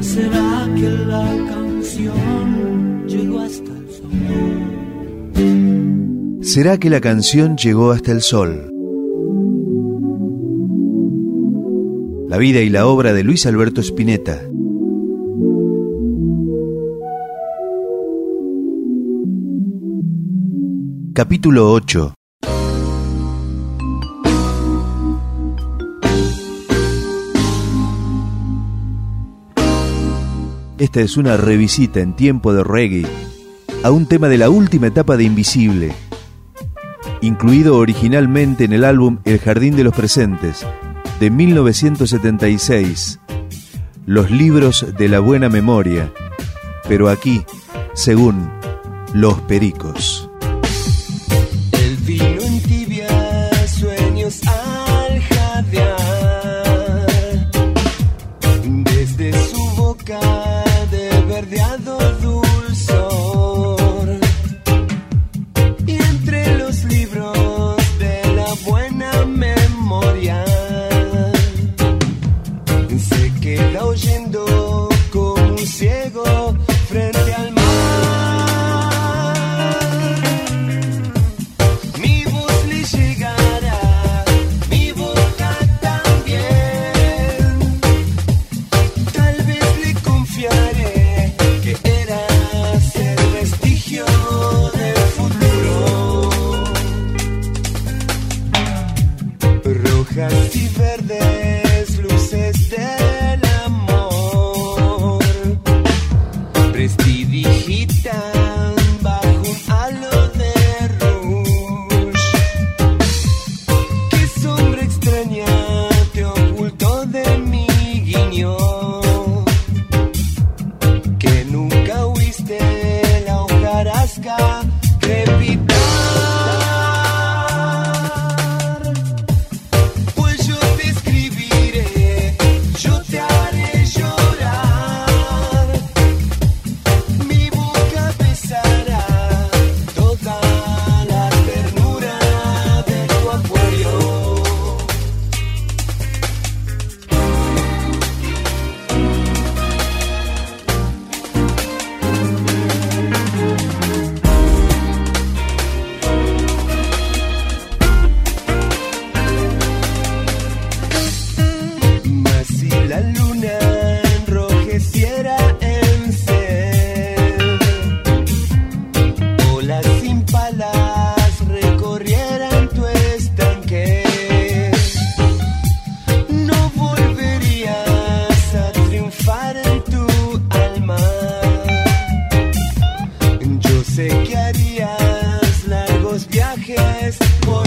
¿Será que la canción llegó hasta el sol? ¿Será que la canción llegó hasta el sol? La vida y la obra de Luis Alberto Spinetta. Capítulo 8 Esta es una revisita en tiempo de reggae a un tema de la última etapa de Invisible, incluido originalmente en el álbum El Jardín de los Presentes de 1976, Los libros de la buena memoria, pero aquí, según Los Pericos. La luna enrojeciera en sed, olas impalas recorrieran tu estanque, no volverías a triunfar en tu alma. Yo sé que harías largos viajes por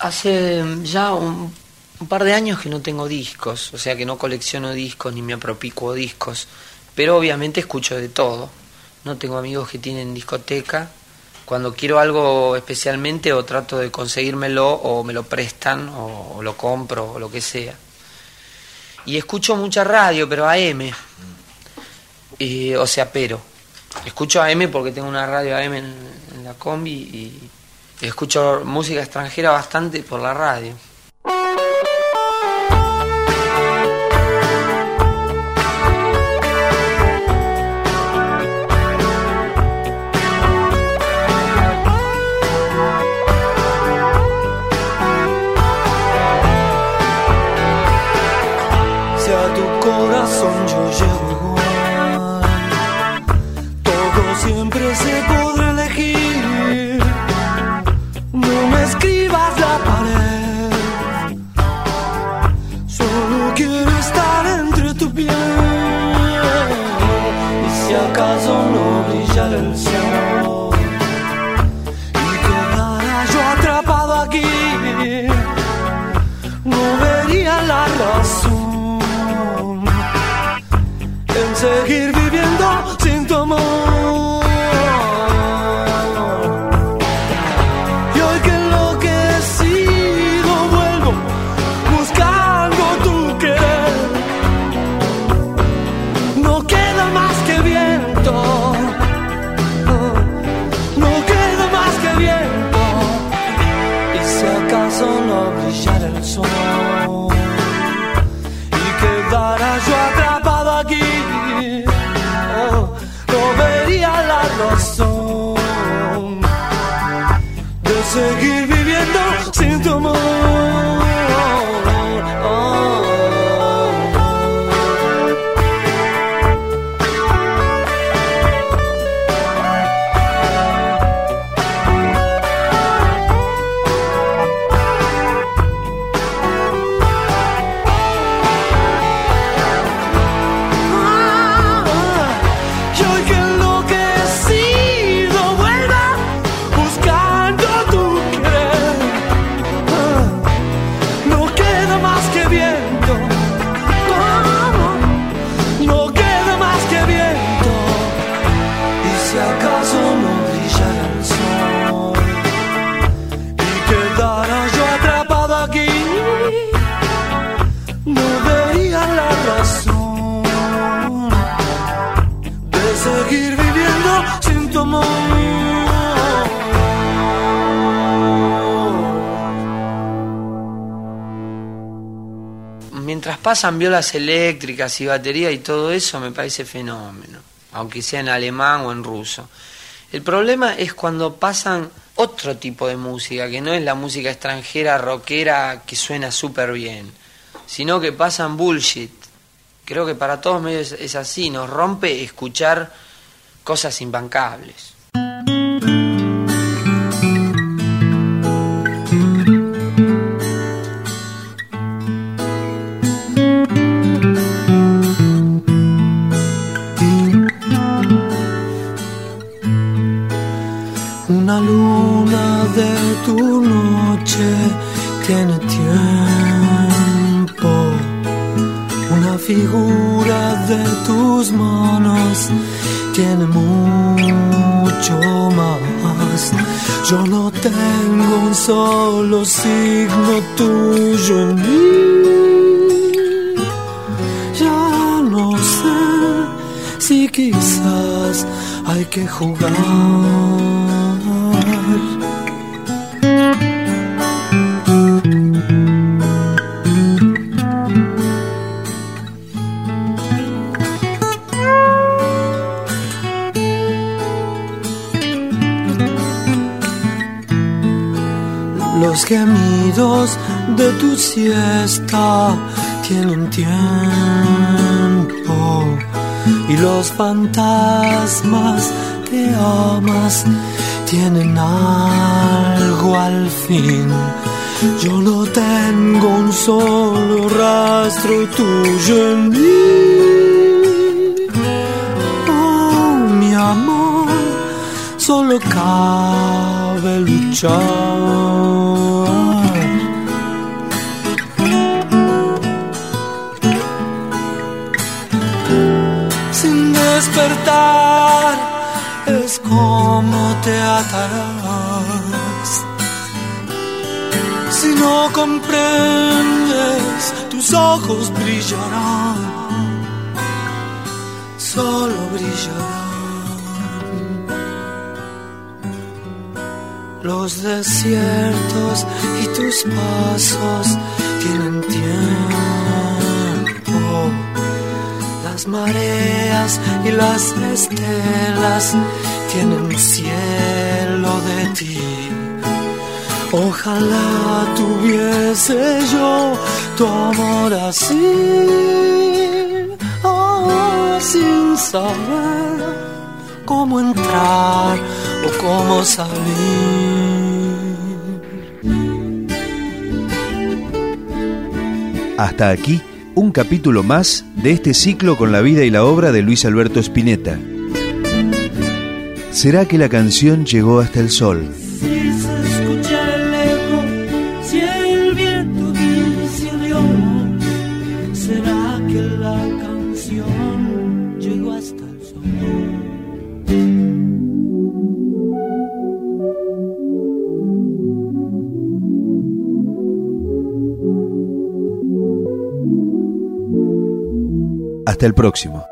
Hace ya un, un par de años que no tengo discos, o sea que no colecciono discos ni me apropicuo discos, pero obviamente escucho de todo. No tengo amigos que tienen discoteca. Cuando quiero algo especialmente o trato de conseguírmelo o me lo prestan o, o lo compro o lo que sea. Y escucho mucha radio, pero AM. Y, o sea, pero. Escucho AM porque tengo una radio AM en, en la combi y escucho música extranjera bastante por la radio. Oh, pasan violas eléctricas y batería y todo eso, me parece fenómeno, aunque sea en alemán o en ruso. El problema es cuando pasan otro tipo de música, que no es la música extranjera rockera que suena súper bien, sino que pasan bullshit. Creo que para todos medios es así, nos rompe escuchar cosas imbancables. Tiene mucho más. Yo no tengo un solo signo tuyo en mí. Ya no sé si quizás hay que jugar. Los gemidos de tu siesta tienen tiempo y los fantasmas que amas tienen algo al fin. Yo no tengo un solo rastro tuyo en mí. solo cabe luchar. Sin despertar es como te atarás. Si no comprendes, tus ojos brillarán. Solo brillarán. Los desiertos y tus pasos tienen tiempo. Las mareas y las estelas tienen cielo de ti. Ojalá tuviese yo tu amor así, oh, sin saber cómo entrar o cómo salir. Hasta aquí, un capítulo más de este ciclo con la vida y la obra de Luis Alberto Spinetta. ¿Será que la canción llegó hasta el sol? Hasta el próximo.